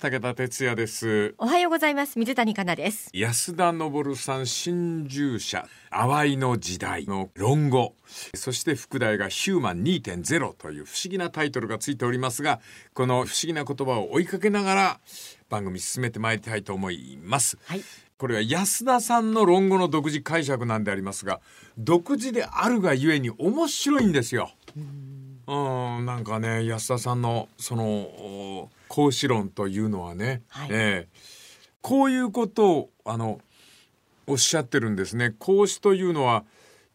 ます武田哲也です。おはようございます。水谷香奈です。安田昇さん新従者淡いの時代の論語そして副題がヒューマン2.0という不思議なタイトルがついておりますがこの不思議な言葉を追いかけながら番組進めてまいりたいと思います、はい。これは安田さんの論語の独自解釈なんでありますが独自であるがゆえに面白いんですよ。うんなんかね安田さんのそのお孔子論というのはね、はいええこういうことをあのおっしゃってるんですね。孔子というのは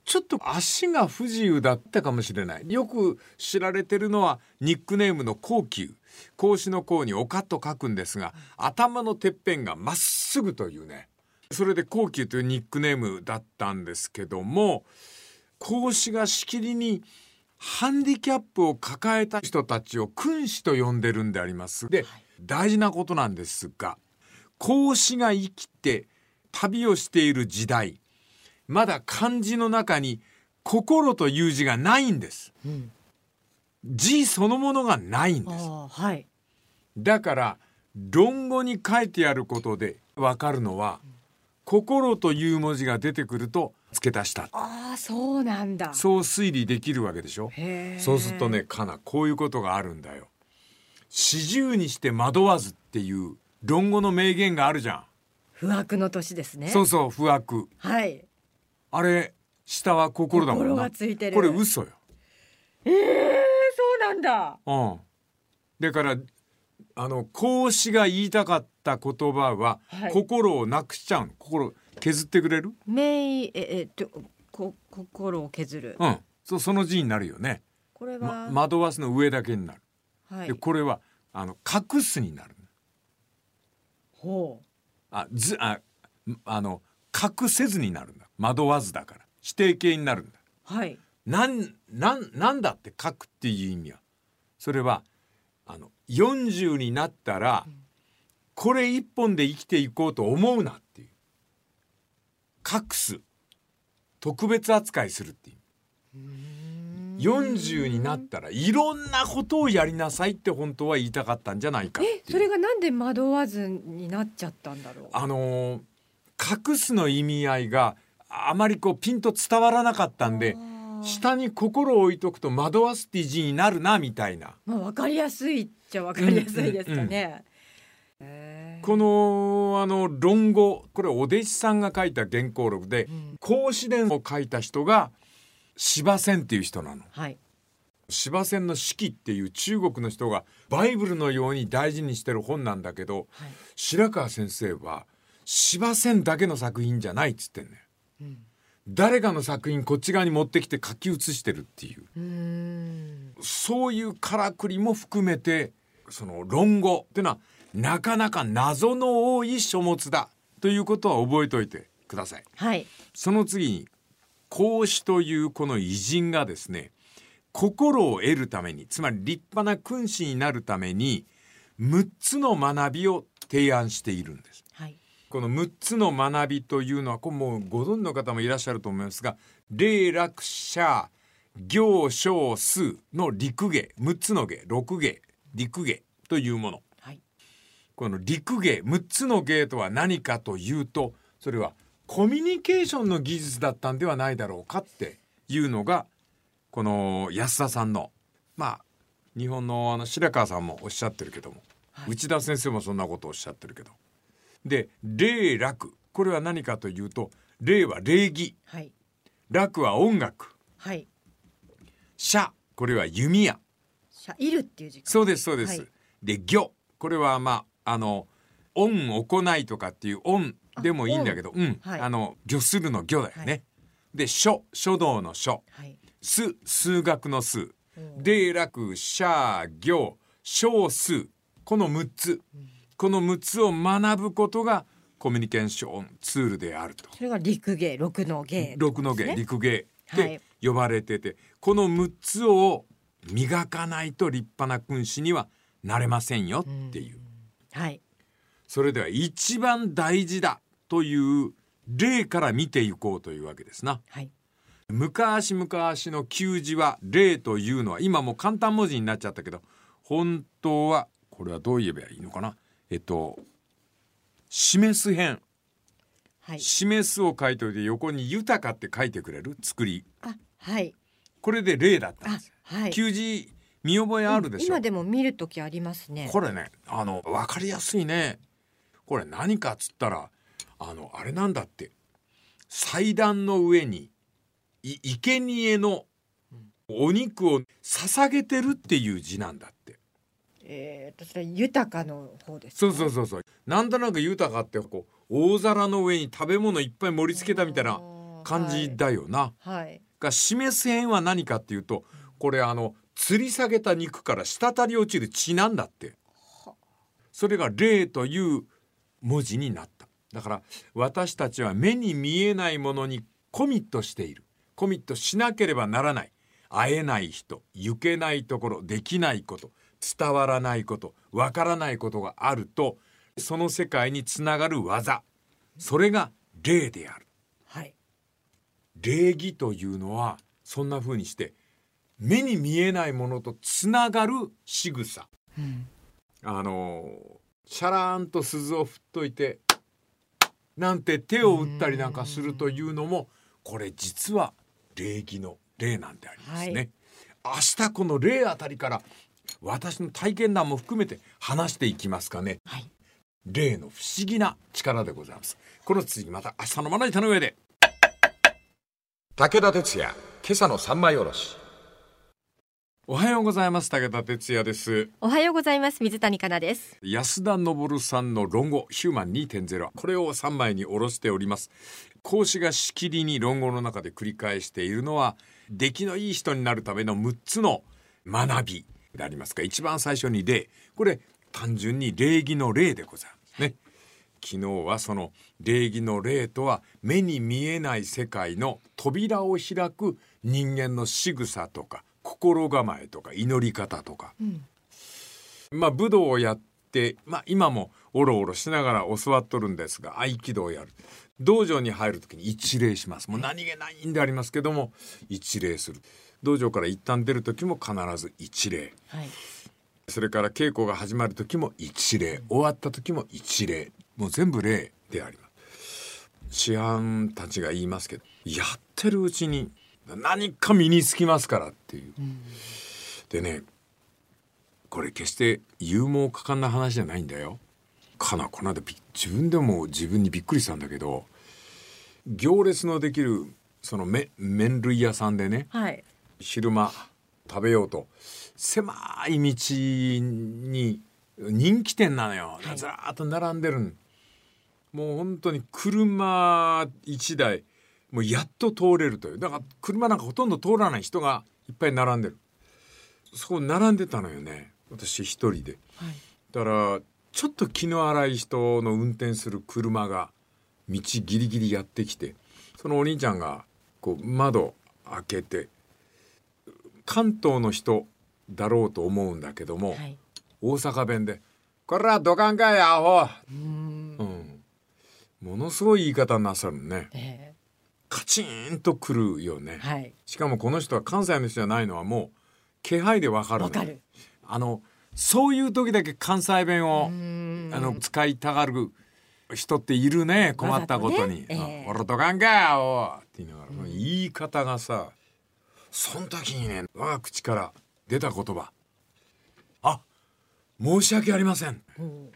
ちょっと足が不自由だったかもしれない。よく知られてるのはニックネームの孔丘。孔子の孔に丘と書くんですが、頭のてっぺんがまっすぐというね。それで孔丘というニックネームだったんですけども、孔子がしきりにハンディキャップを抱えた人たちを君子と呼んでるんであります。で、大事なことなんですが、孔子が生きて旅をしている時代、まだ漢字の中に心という字がないんです。うん字そのものがないんです。はいだから論語に書いてあることでわかるのは、心という文字が出てくると付け足した。ああそうなんだそう推理できるわけでしょ？そうするとね、かな、こういうことがあるんだよ。四十にして惑わずっていう論語の名言があるじゃん。不惑の年ですねそうそう、不惑。はいあれ、下は心だもんな。心がついてるこれ嘘よ。ええそうなんだうん。だから、あの、孔子が言いたかった言葉は、はい心をなくしちゃうの。心削ってくれる？名ええっとこ心を削るうん。そう、その字になるよね。これは、ま、惑わすの上だけになる。はいで、これは、あの、隠すになる。ほあ、ず、あ、あの、隠せずになるんだ。惑わずだから。否定形になるんだ。うはいなん、なん、なんだって書くっていう意味は。それは、あの、40になったら、これ一本で生きていこうと思うな。隠す。特別扱いするっていう。40になったらいろんなことをやりなさいって本当は言いたかったんじゃないかえそれがなんで惑わずになっちゃったんだろう？あのー隠すの意味合いがあまりこうピンと伝わらなかったんで下に心を置いとくと惑わすって字になるなみたいな。まあわかりやすいっちゃわかりやすいですかね、へーこのあの論語これお弟子さんが書いた原稿録でうん。孔子伝を書いた人が司馬遷っていう人なの。はい。司馬遷の史記っていう中国の人がバイブルのように大事にしてる本なんだけどはい。白川先生は司馬遷だけの作品じゃないっつってんねうん。誰かの作品こっち側に持ってきて書き写してるっていう。そういうからくりも含めてその論語っていうのはなかなか謎の多い書物だということは覚えておいてください。はいその次に孔子というこの偉人がですね心を得るためにつまり立派な君子になるために6つの学びを提案しているんです。はいこの6つの学びというのはこれもうご存知の方もいらっしゃると思いますが礼楽者行小数の陸芸6つの芸6芸陸芸というものはいこの陸芸6つの芸とは何かというとそれはコミュニケーションの技術だったんではないだろうかっていうのがこの安田さんのまあ日本のあの白川さんもおっしゃってるけども、はい。内田先生もそんなことをおっしゃってるけど。で礼楽これは何かというと礼は礼儀。はい。楽は音楽。はい。社これは弓矢。しゃいるっていう時間そうですそうです。はい。で行。これはまああの恩行いとかっていう恩でもいいんだけど、うん、はい。あの御するの御だよね。はい。で書書道の書。はい。数数学の数。う。ん礼楽社行。小数。この6つ。この6つを学ぶことがコミュニケーションツールであると。それが陸芸六の芸六の芸、ね陸芸はい。で呼ばれてて、この6つを磨かないと立派な君子にはなれませんよっていう。はいそれでは一番大事だという例から見ていこうというわけですな。はい昔々の旧字は例というのは今もう簡単文字になっちゃったけど本当はこれはどう言えばいいのかな？えっと示す編はい。示すを書いておいて横に豊かって書いてくれる作りあ、はい。これで例だったんあですよ、はい。見覚えあるでしょ、今でも見る時ありますね。これねあの分かりやすいねこれ何かっつったらあのあれなんだって祭壇の上にい生贄のお肉を捧げてるっていう字なんだってえーと、それ豊かの方ですか。そうそうそうそうなんとなく豊かってこう大皿の上に食べ物いっぱい盛り付けたみたいな感じだよな、はい。はい。が示す辺は何かっていうとこれあの吊り下げた肉から滴り落ちる血なんだって。それが霊という文字になった。だから私たちは目に見えないものにコミットしている。コミットしなければならない。会えない人行けないところできないこと伝わらないことわからないことがあるとその世界につながる技それが霊である。はい。礼儀というのはそんな風にして目に見えないものとつながる仕草うん。あのシャラーンと鈴を振っといてなんて手を打ったりなんかするというのもこれ実は礼儀の礼なんでありますね。明日この礼あたりから私の体験談も含めて話していきますかね。はい。霊の不思議な力でございます。この次また明日のまな板の上で。武田鉄矢、今朝の三枚おろし。おはようございます。武田鉄矢です。おはようございます。水谷香奈です。安田昇さんの論語ヒューマン2.0これを3枚に下ろしております講師がしきりに論語の中で繰り返しているのは出来のいい人になるための6つの学びでありますが一番最初に礼これ単純に礼儀の礼でございますね昨日はその礼儀の礼とは目に見えない世界の扉を開く人間の仕草とか心構えとか祈り方とか。うん。まあ武道をやって、まあ、今もおろおろしながら教わっとるんですが合気道をやる。道場に入る時に一礼します。もう何気ないんでありますけども一礼する。道場から一旦出る時も必ず一礼。はい。それから稽古が始まる時も一礼。終わった時も一礼。もう全部礼であります。師範たちが言いますけどやってるうちに何か身につきますからっていううん。でねこれ決して勇猛果敢な話じゃないんだよ。かなこの間び自分でも自分にびっくりしたんだけど行列のできるそのめ麺類屋さんでねはい。昼間食べようと狭い道に人気店なのよ、はいずらーっと並んでるんもう本当に車1台もうやっと通れるというだから車なんかほとんど通らない人がいっぱい並んでるそこ並んでたのよね私一人ではい。だからちょっと気の荒い人の運転する車が道ギリギリやってきてそのお兄ちゃんがこう窓開けて関東の人だろうと思うんだけども、はい。大阪弁で「これはどかんかいアホ!うん」う。ん、ものすごい言い方なさるねえカチーンとくるよね。ー、はい。しかもこの人は関西の人じゃないのはもう気配でわかるのわかる。あのそういう時だけ関西弁を、うん。あの使いたがる人っているね困ったことに「わざとね。ええあ俺とかんかよ!」って言いながら、言い方がさその時にね我が口から出た言葉「あ申し訳ありません」うん。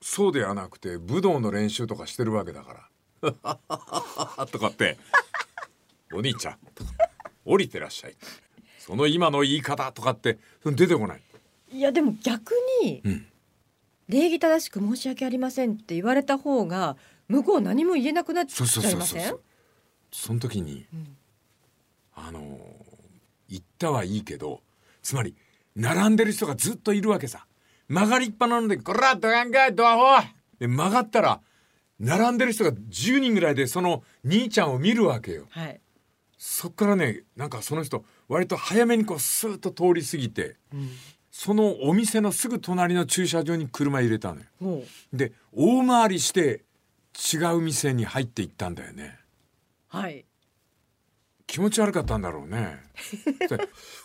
そうではなくて武道の練習とかしてるわけだから「とかって「お兄ちゃん」とか「降りてらっしゃい」その今の言い方とかって出てこない。いやでも逆に、うん。礼儀正しく申し訳ありませんって言われた方が向こう何も言えなくなっちゃいません？その時にうん。あのー言ったはいいけどつまり並んでる人がずっといるわけさ。曲がりっぱなので「こらどやんかいドアホ!」で曲がったら並んでる人が10人ぐらいでその兄ちゃんを見るわけよ。はい、そっからねなんかその人割と早めにこうスーッと通り過ぎてうん、そのお店のすぐ隣の駐車場に車入れたのよ。で大回りして違う店に入っていったんだよね。はい。気持ち悪かったんだろうね。で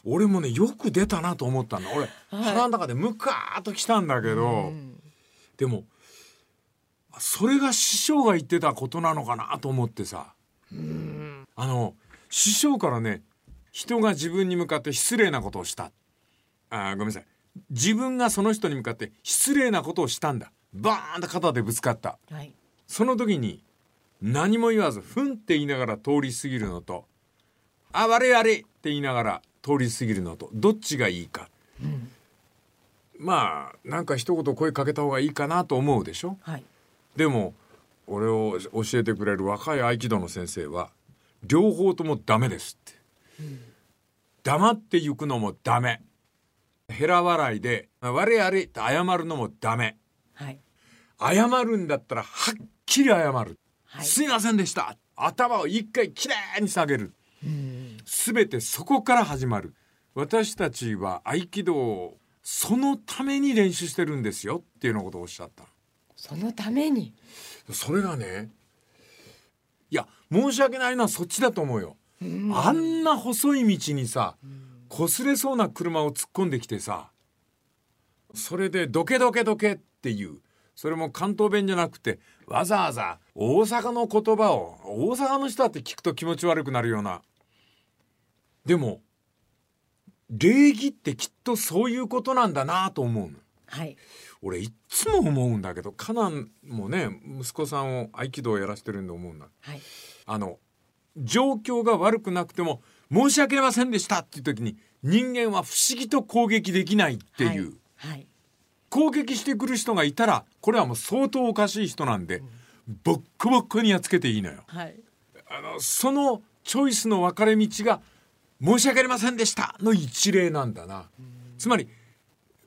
俺もねよく出たなと思ったんだ俺、はい。腹の中でムカーッときたんだけど、うん。でもそれが師匠が言ってたことなのかなと思ってさ。あの師匠からね人が自分に向かって失礼なことをした。あごめんなさい。自分がその人に向かって失礼なことをしたんだ。バーンと肩でぶつかった、はい、その時に何も言わずふんって言いながら通り過ぎるのとあ悪い悪いって言いながら通り過ぎるのとどっちがいいか、うん、まあなんか一言声かけた方がいいかなと思うでしょ、はい、でも俺を教えてくれる若い合気道の先生は両方ともダメですって、うん、黙って行くのもダメ。へら笑いで「悪い悪い」って謝るのもダメ、はい、謝るんだったらはっきり謝る、はい、すいませんでした。頭を一回きれいに下げる。すべてそこから始まる。私たちは合気道をそのために練習してるんですよっていうようなことをおっしゃったそのために。それがねいや申し訳ないのはそっちだと思うよ、あんな細い道にさ擦れそうな車を突っ込んできてさそれで「どけどけどけ」っていうそれも関東弁じゃなくてわざわざ大阪の言葉を大阪の人だって聞くと気持ち悪くなるような。でも礼儀ってきっとそういうことなんだなと思うの。はい、俺いつも思うんだけどカナンもね息子さんを合気道をやらせてるんで思うんだ、はい、あの状況が悪くなくても申し訳ありませんでしたっていう時に人間は不思議と攻撃できないっていう、はい。はい、攻撃してくる人がいたらこれはもう相当おかしい人なんで、うん、ボッコボッコにやっつけていいのよ。はい、あのそのチョイスの分かれ道が申し訳ありませんでしたの一例なんだな。つまり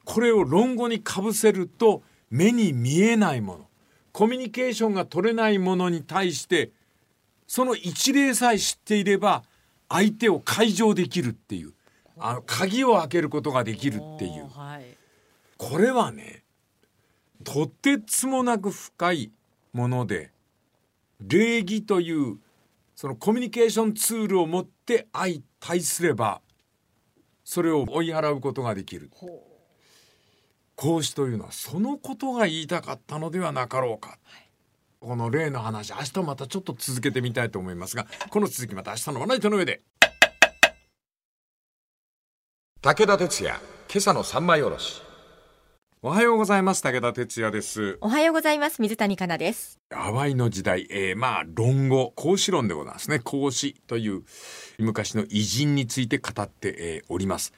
これを論語にかぶせると目に見えないもの。コミュニケーションが取れないものに対してその一例さえ知っていれば相手を解錠できるっていう。あの鍵を開けることができるっていう、はい、これはねとてつもなく深いもので礼儀というそのコミュニケーションツールを持って相対すればそれを追い払うことができる孔子というのはそのことが言いたかったのではなかろうか、はい、この例の話明日またちょっと続けてみたいと思いますがこの続きまた明日のまな板の上で。武田鉄矢今朝の三枚おろし。おはようございます。武田哲也です。おはようございます。水谷香奈です。淡いの時代、えー、まあ論語孔子論でございますね。孔子という昔の偉人について語って、えー、おります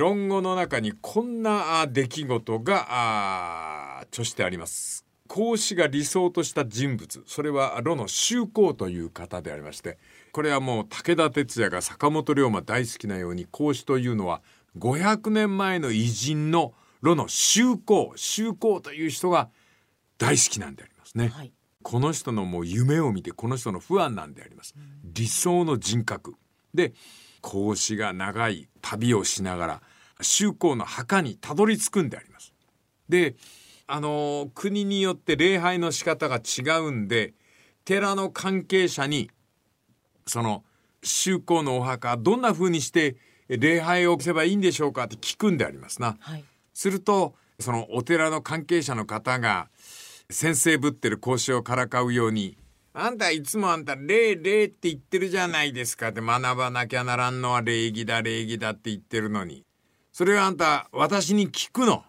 論語の中にこんな出来事が著してあります。孔子が理想とした人物。それは呂の周公という方でありましてこれはもう武田鉄矢が坂本龍馬大好きなように孔子というのは500年前の偉人の呂の周公周公という人が大好きなんでありますね、はい、この人のもう夢を見てこの人の不安なんであります、理想の人格。で孔子が長い旅をしながら周公の墓にたどり着くんでありますであの国によって礼拝の仕方が違うんで寺の関係者にその周公のお墓どんな風にして礼拝をせばいいんでしょうかって聞くんでありますな。はいするとそのお寺の関係者の方が先生ぶってる講師をからかうように「あんたいつもあんた礼礼って言ってるじゃないですか」って学ばなきゃならんのは礼儀だ礼儀だって言ってるのにそれをあんた私に聞くの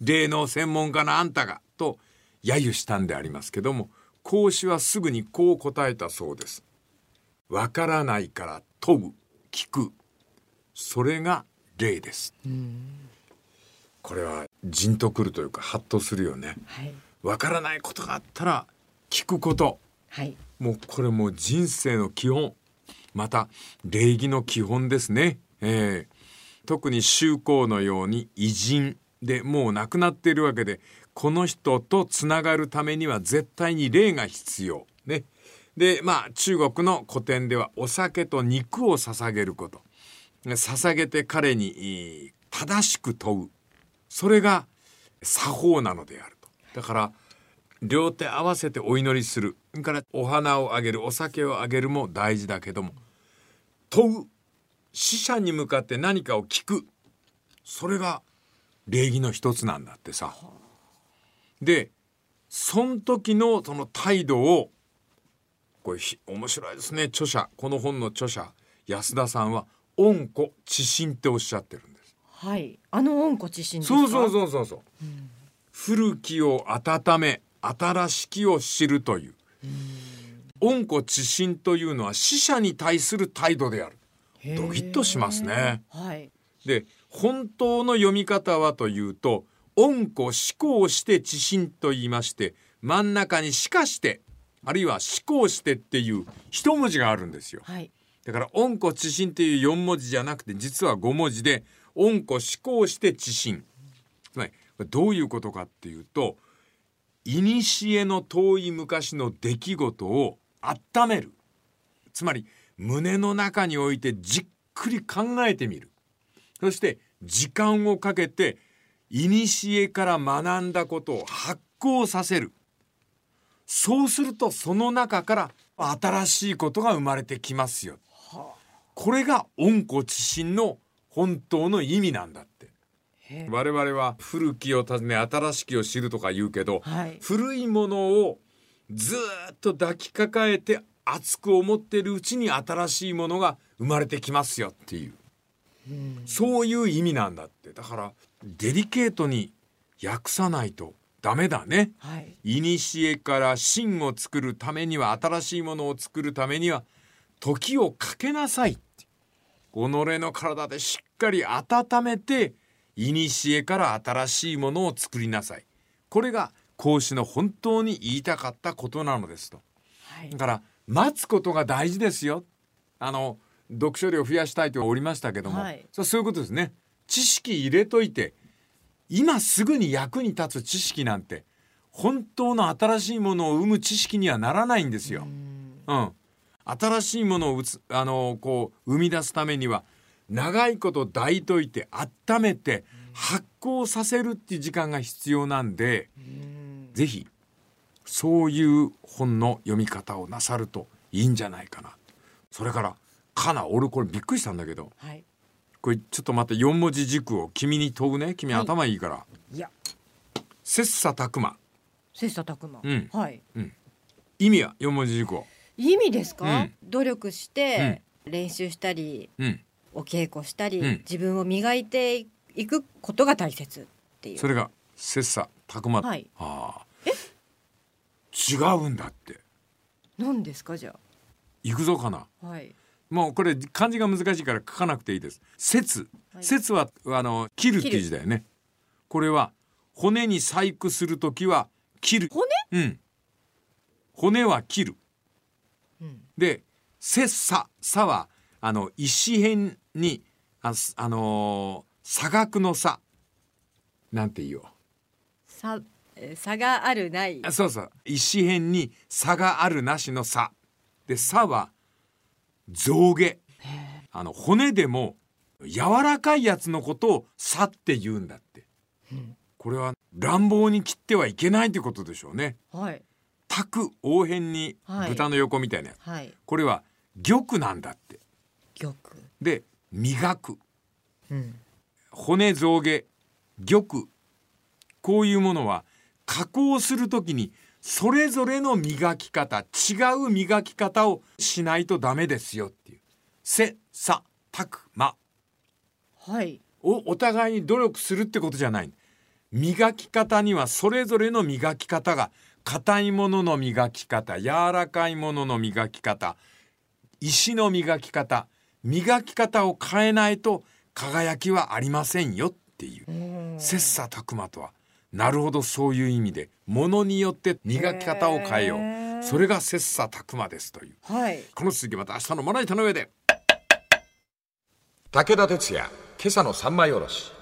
礼の専門家のあんたがと揶揄したんでありますけども講師はすぐにこう答えたそうです。わからないから問う聞くそれが礼です。これはじんとくるというかハッとするよね。わ、はい、からないことがあったら聞くこと。はい、もうこれも人生の基本。また礼儀の基本ですね。えー、特に宗公のように偉人でもう亡くなっているわけでこの人とつながるためには絶対に礼が必要。ね。でまあ中国の古典ではお酒と肉を捧げること。捧げて彼に正しく問う。それが作法なのであるとだから両手合わせてお祈りするからお花をあげるお酒をあげるも大事だけども問う死者に向かって何かを聞くそれが礼儀の一つなんだってさ。でその時のその態度をこれひ面白いですね著者この本の著者安田さんは温故知新っておっしゃってるんですはい。あの温故知新ですか？そうそうそうそうそう古きを温め新しきを知るという温故知新というのは死者に対する態度であるドキッとしますね。はい。で本当の読み方はというと温故思考して知新と言いまして真ん中にしかしてあるいは思考してっていう一文字があるんですよはい。だから温故知新っていう4文字じゃなくて実は5文字で温故思考して知新つまりどういうことかっていうと古の遠い昔の出来事を温めるつまり胸の中においてじっくり考えてみる。そして時間をかけて古から学んだことを発行させる。そうするとその中から新しいことが生まれてきますよ。これが温故知新の本当の意味なんだって。我々は古きを訪ね新しきを知るとか言うけど、はい。古いものをずーっと抱きかかえて熱く思っているうちに新しいものが生まれてきますよっていううんそういう意味なんだってだからデリケートに訳さないとダメだね。はい。古から真を作るためには新しいものを作るためには時をかけなさい己の体でしっかり温めて古から新しいものを作りなさいこれが孔子の本当に言いたかったことなのですとはいだ。から待つことが大事ですよ。あの読書量増やしたいとおりましたけども、はい。そうそういうことですね。知識入れといて今すぐに役に立つ知識なんて本当の新しいものを生む知識にはならないんですよ。うん、新しいものをうつあのこう生み出すためには長いこと抱いといて温めて発酵させるっていう時間が必要なんでうん。ぜひそういう本の読み方をなさるといいんじゃないかな。それからかな俺これびっくりしたんだけど。はい。これちょっとまた4文字軸を君に問うね。君はい頭いいから、い。や。切磋琢磨。切磋琢磨。うん。はい。意味は4文字熟語。意味ですか、うん。努力して練習したり、うん。お稽古したり、うん。自分を磨いていくことが大切っていう。それが切磋琢磨、はい。ああ違うんだって。何ですかじゃ行くぞかな。あはい。もうこれ漢字が難しいから書かなくていいです。切はい。切はあの切るっていう字だよね。これは骨に細工するときは切る。骨？うん。骨は切る。うん。で切磋磋はあの石辺にあすあのー差額の差なんて言おう。差えー差があるない。あそうそう。石辺に差があるなしの差。で差は象牙。あの骨でも柔らかいやつのことを差って言うんだって。うん。これは乱暴に切ってはいけないということでしょうね。はい。卓応辺にはい。豚の横みたいなやつ、はい。これは玉なんだって。玉。で磨く。うん。骨象牙玉。こういうものは加工するときにそれぞれの磨き方違う磨き方をしないとダメですよっていう。切磋琢磨はい。をお互いに努力するってことじゃない。磨き方にはそれぞれの磨き方が硬いものの磨き方柔らかいものの磨き方石の磨き方磨き方を変えないと輝きはありませんよっていう。うん。切磋琢磨とはなるほどそういう意味でものによって磨き方を変えよう。それが切磋琢磨ですという。はい。この続きまた明日のまな板の上で。武田鉄矢今朝の三枚おろし。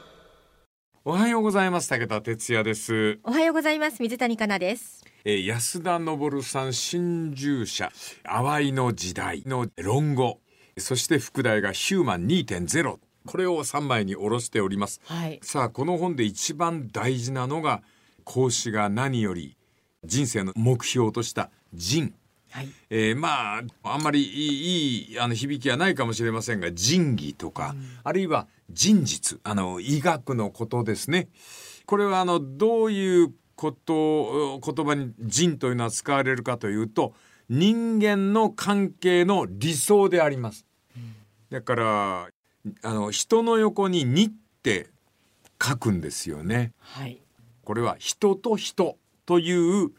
おはようございます。武田鉄矢です、おはようございます。水谷香奈です。えー安田昇さん新従者淡いの時代の論語そして副題がヒューマン2.0これを3枚におろしております。はい。さあこの本で一番大事なのが孔子が何より人生の目標とした仁。はい。えーまああんまりいいいいあの響きはないかもしれませんが仁義とか、あるいは仁術あの医学のことですね。これはあのどういうこと言葉に人というのは使われるかというと人間の関係の理想であります。だからあの人の横に「に」って書くんですよね。はい。これは人と人という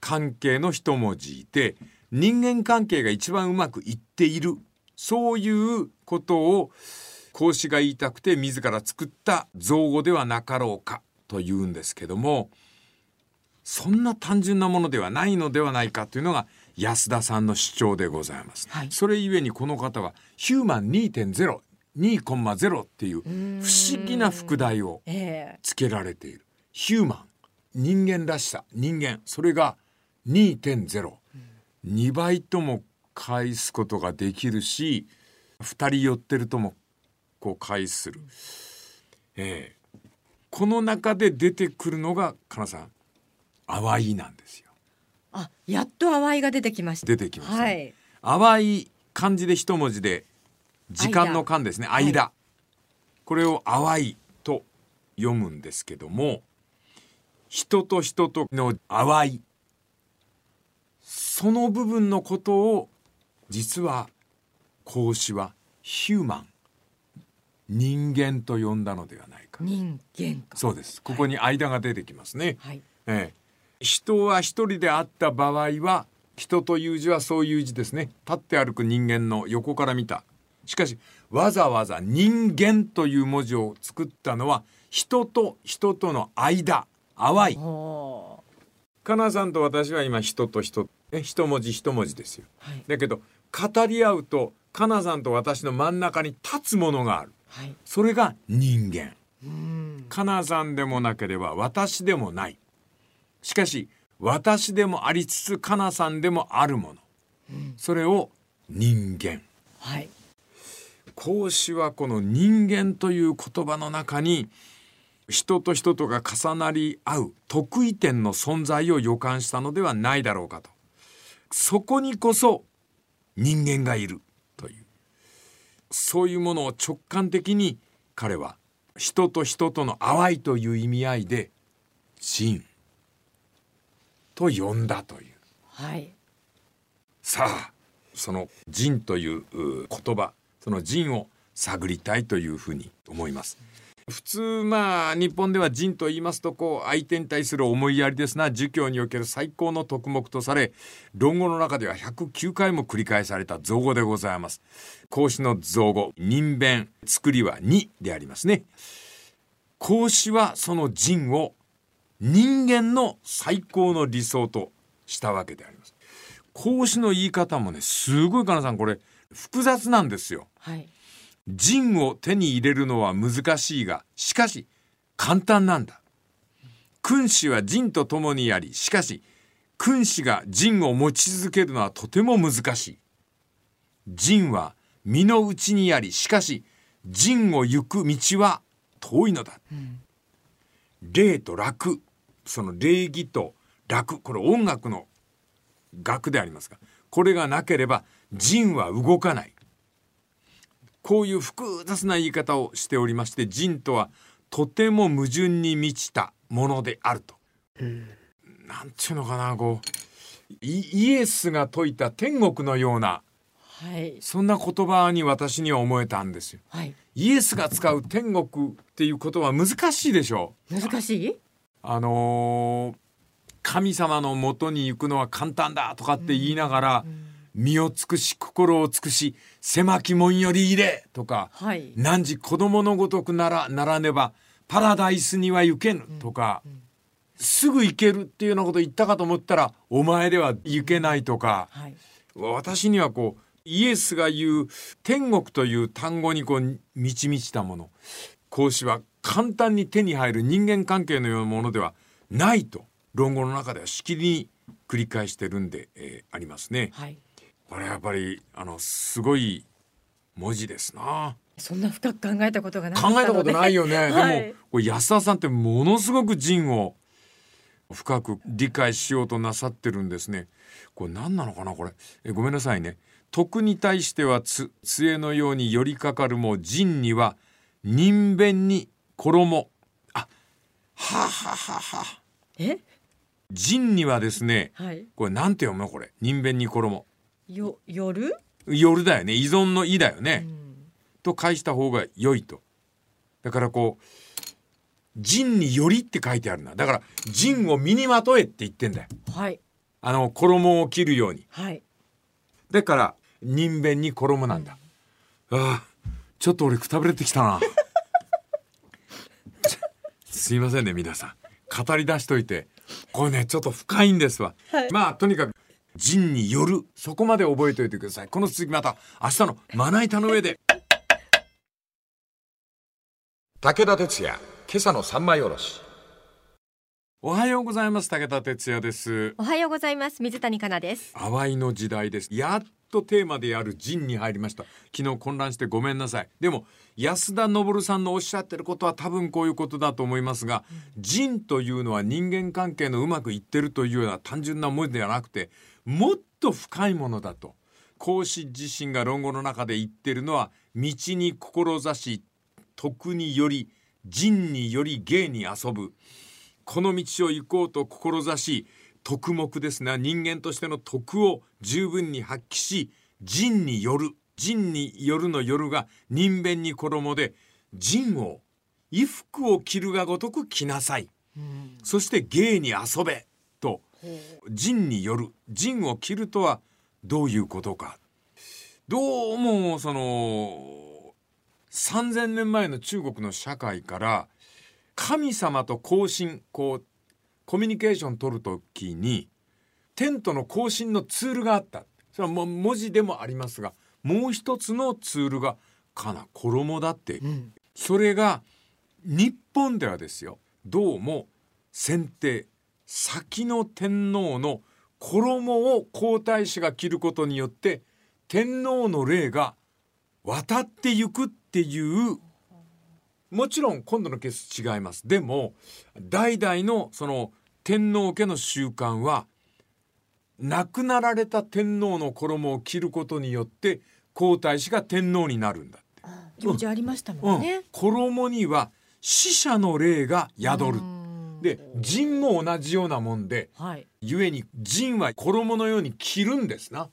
関係の一文字で人間関係が一番うまくいっているそういうことを孔子が言いたくて自ら作った造語ではなかろうかというんですけどもそんな単純なものではないのではないかというのが安田さんの主張でございます。はいそれゆえにこの方はヒューマン2.0 2.0っていう不思議な副題をええ。つけられている。ヒューマン。人間らしさ。人間。それが2.02倍とも返すことができるし2人寄ってるともこう返す。る、ええ。この中で出てくるのがかなさん淡いなんですよ。あ、やっと淡いが出てきました。出てきます、ね。はい。淡い漢字で一文字で時間の間ですね。間。間、これを淡いと読むんですけども人と人との淡いその部分のことを実は孔子はヒューマン人間と呼んだのではないか人間か。そうです。ここに間が出てきますね、はい。ええ、人は一人であった場合は人という字はそういう字ですね。立って歩く人間の横から見たしかしわざわざ人間という文字を作ったのは人と人との間淡い。かなさんと私は今人と人え一文字一文字ですよ。はい。だけど語り合うとかなさんと私の真ん中に立つものがある。はい。それが人間。うん。かなさんでもなければ私でもない。しかし私でもありつつかなさんでもあるもの。それを人間。はい。孔子はこの人間という言葉の中に人と人とが重なり合う得意点の存在を予感したのではないだろうかと。そこにこそ人間がいるという。そういうものを直感的に彼は人と人との淡いという意味合いで人と呼んだという。はい。さあその「人」というう言葉その「人」を探りたいというふうに思います。普通まあ日本では人と言いますとこう相手に対する思いやりですな儒教における最高の徳目とされ論語の中では109回も繰り返された造語でございます。孔子の造語人弁作りは2でありますね。孔子はその人を人間の最高の理想としたわけであります。孔子の言い方もねすごいかなさんこれ複雑なんですよ。はい。人を手に入れるのは難しいがしかし簡単なんだ。君子は人と共にありしかし君子が人を持ち続けるのはとても難しい。人は身の内にありしかし人を行く道は遠いのだ。礼と楽その礼儀と楽これ音楽の楽でありますがこれがなければ人は動かないこういう複雑な言い方をしておりまして人とはとても矛盾に満ちたものであると、なんていうのかなこうイイエスが説いた天国のようなはい。そんな言葉に私には思えたんですよ。はい。イエスが使う天国っていうことは難しいでしょう。難しい？あのー神様のもとに行くのは簡単だとかって言いながら、身を尽くし心を尽くし狭き門より入れとか、はい。汝子供のごとくならならねばパラダイスには行けぬとか、すぐ行けるっていうようなこと言ったかと思ったらお前では行けないとか、はい。私にはこうイエスが言う天国という単語にこう満ち満ちたもの孔子は簡単に手に入る人間関係のようなものではないと論語の中ではしきりに繰り返してるんで、えーありますね。はい。これやっぱりあのすごい文字ですな。そんな深く考えたことがなかったので。考えたことないよね。はいでもこれ安田さんってものすごく人を深く理解しようとなさってるんですね。これ何なのかなこれえごめんなさいね。徳に対してはつ杖のように寄りかかるも人には人弁に衣。あはあはあはあはあえ？人にはですねはい。これなんて読むの？これ人弁に衣よ夜？夜だよね。依存の「い」だよね、うん。と返した方が良いと。だからこう「人により」って書いてあるな。だから「人を身にまとえ」って言ってんだよ。はい。あの衣を着るように。はい。だから人弁に衣なんだ、ああちょっと俺くたぶれてきたな。すいませんね皆さん。語り出しといて。これねちょっと深いんですわ、はい。まあとにかく人によるそこまで覚えておいてください。この続きまた明日のまな板の上で。武田鉄矢今朝の三枚おろし。おはようございます。武田鉄矢です。おはようございます。水谷香奈です。淡いの時代です。やっとテーマである人に入りました。昨日混乱してごめんなさい。でも安田昇さんのおっしゃってることは多分こういうことだと思いますが、人というのは人間関係のうまくいってるというような単純な文字ではなくてもっと深いものだと。孔子自身が論語の中で言ってるのは道に志し徳により人により芸に遊ぶ。この道を行こうと志し徳目ですな人間としての徳を十分に発揮し人による人によるの夜が人弁に衣で人を衣服を着るがごとく着なさい。うん。そして芸に遊べと人による人を着るとはどういうことか。どうもその3,000年前の中国の社会から神様と交信こうコミュニケーション取る時にテントの交信のツールがあった。それはもう文字でもありますがもう一つのツールがかな衣だってう。ん。それが日本ではですよ。どうも先手先の天皇の衣を皇太子が着ることによって天皇の霊が渡ってゆくっていうもちろん今度のケース違います。でも代々のその天皇家の習慣は亡くなられた天皇の衣を着ることによって皇太子が天皇になるんだ行事ありましたもんね。衣には死者の霊が宿るう。んで人も同じようなもんではい。故に人は衣のように着るんですな。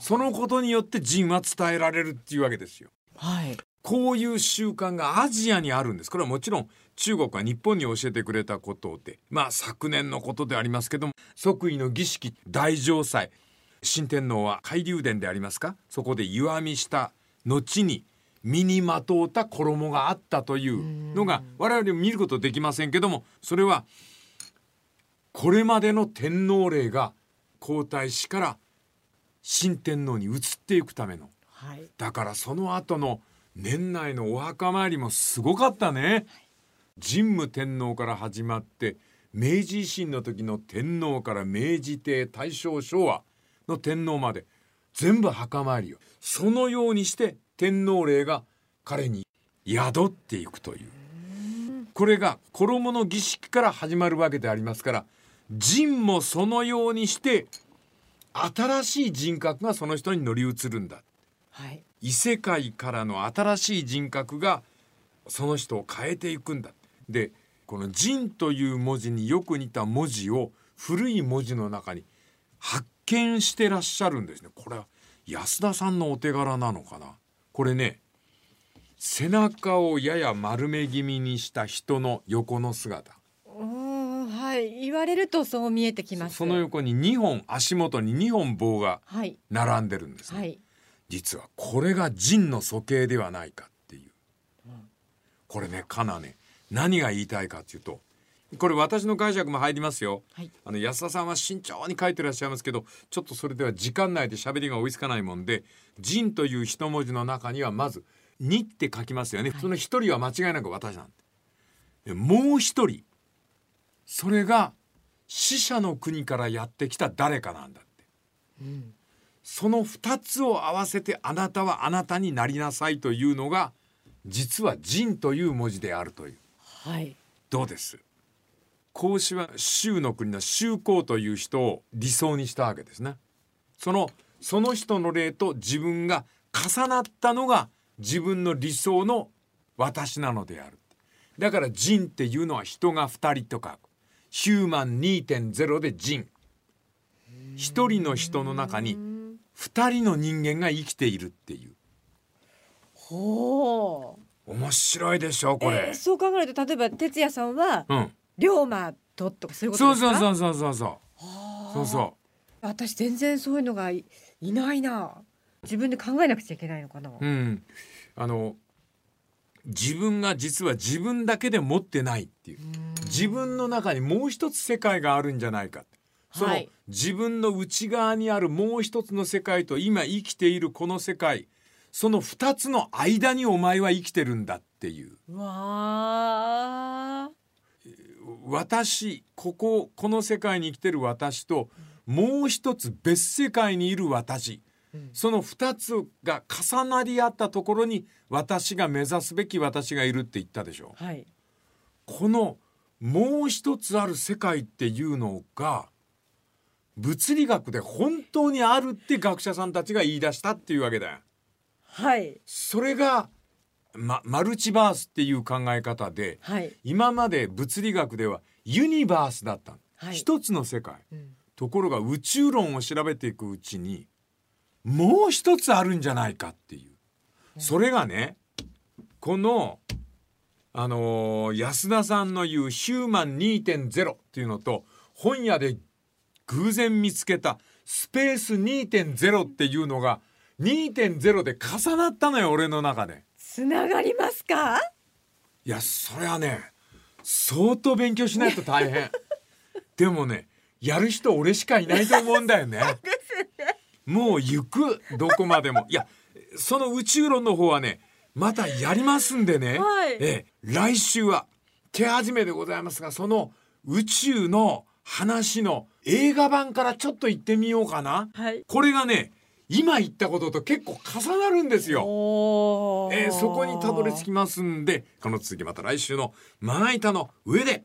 そのことによって人は伝えられるっていうわけですよ。はい。こういう習慣がアジアにあるんです。これはもちろん中国は日本に教えてくれたことでまあ昨年のことでありますけども即位の儀式大城祭新天皇は海流殿でありますか？そこで湯あみした後に身にまとうた衣があったというのが我々も見ることできませんけどもそれはこれまでの天皇霊が皇太子から新天皇に移っていくためのはい。だからその後の年内のお墓参りもすごかったね。神武天皇から始まって明治維新の時の天皇から明治帝大正昭和の天皇まで全部墓参りをそのようにして天皇霊が彼に宿っていくというこれが衣の儀式から始まるわけでありますから神もそのようにして新しい人格がその人に乗り移るんだはい。異世界からの新しい人格がその人を変えていくんだ。でこの「人」という文字によく似た文字を古い文字の中に発見してらっしゃるんですね。これは安田さんのお手柄なのかな？これね背中をやや丸め気味にした人の横の姿うんはい。言われるとそう見えてきます。その横に2本足元に2本棒がはい。並んでるんですね。はい。実はこれが人の鼠径ではないかっていう、これねかなね何が言いたいかっていうとこれ私の解釈も入りますよ。はい。あの安田さんは慎重に書いてらっしゃいますけどちょっとそれでは時間内で喋りが追いつかないもんで「人」という一文字の中にはまず「に」って書きますよね、はい。その一人は間違いなく私なんで。もう一人。それが死者の国からやってきた誰かなんだって。うん。その2つを合わせてあなたはあなたになりなさいというのが実は「人」という文字であるという。はい。どうです？孔子は周の国の周公という人を理想にしたわけですね。そのその人の霊と自分が重なったのが自分の理想の私なのである。だから人っていうのは人が二人とかヒューマン2.0で人。一人の人の中に二人の人間が生きているっていう。ほう。面白いでしょこれ。えー、そう考えると例えば哲也さんはうん龍馬ととかそういうことそうですか？そうそうそうそうそうはあそうそ私全然そういうのがいいないな。自分で考えなくちゃいけないのかな、ううん。あの自分が実は自分だけで持ってないっていう。自分の中にもう一つ世界があるんじゃないかその、はい。自分の内側にあるもう一つの世界と今生きているこの世界その二つの間にお前は生きてるんだっていう。うわあ私こここの世界に生きてる私ともう一つ別世界にいる私。うん。その二つが重なり合ったところに私が目指すべき私がいるって言ったでしょ。はい。このもう一つある世界っていうのが物理学で本当にあるって学者さんたちが言い出したっていうわけだよ。はい。それが、ま、マルチバースっていう考え方ではい、今まで物理学ではユニバースだったの、はい。一つの世界。うん。ところが宇宙論を調べていくうちにもう一つあるんじゃないかっていう。それがねこのあのー安田さんの言う「ヒューマン2.0」っていうのと本屋で偶然見つけた「スペース2.0」っていうのが2.0で重なったのよ俺の中で。つながりますか？いやそれはね相当勉強しないと大変。でもねやる人俺しかいないと思うんだよね。もう行くどこまでも。いやその宇宙論の方はねまたやりますんでね、はい。ええ来週は手始めでございますがその宇宙の話の映画版からちょっと行ってみようかな。はい。これがね今言ったことと結構重なるんですよ。えーそこにたどり着きますんでこの続きまた来週のまな板の上で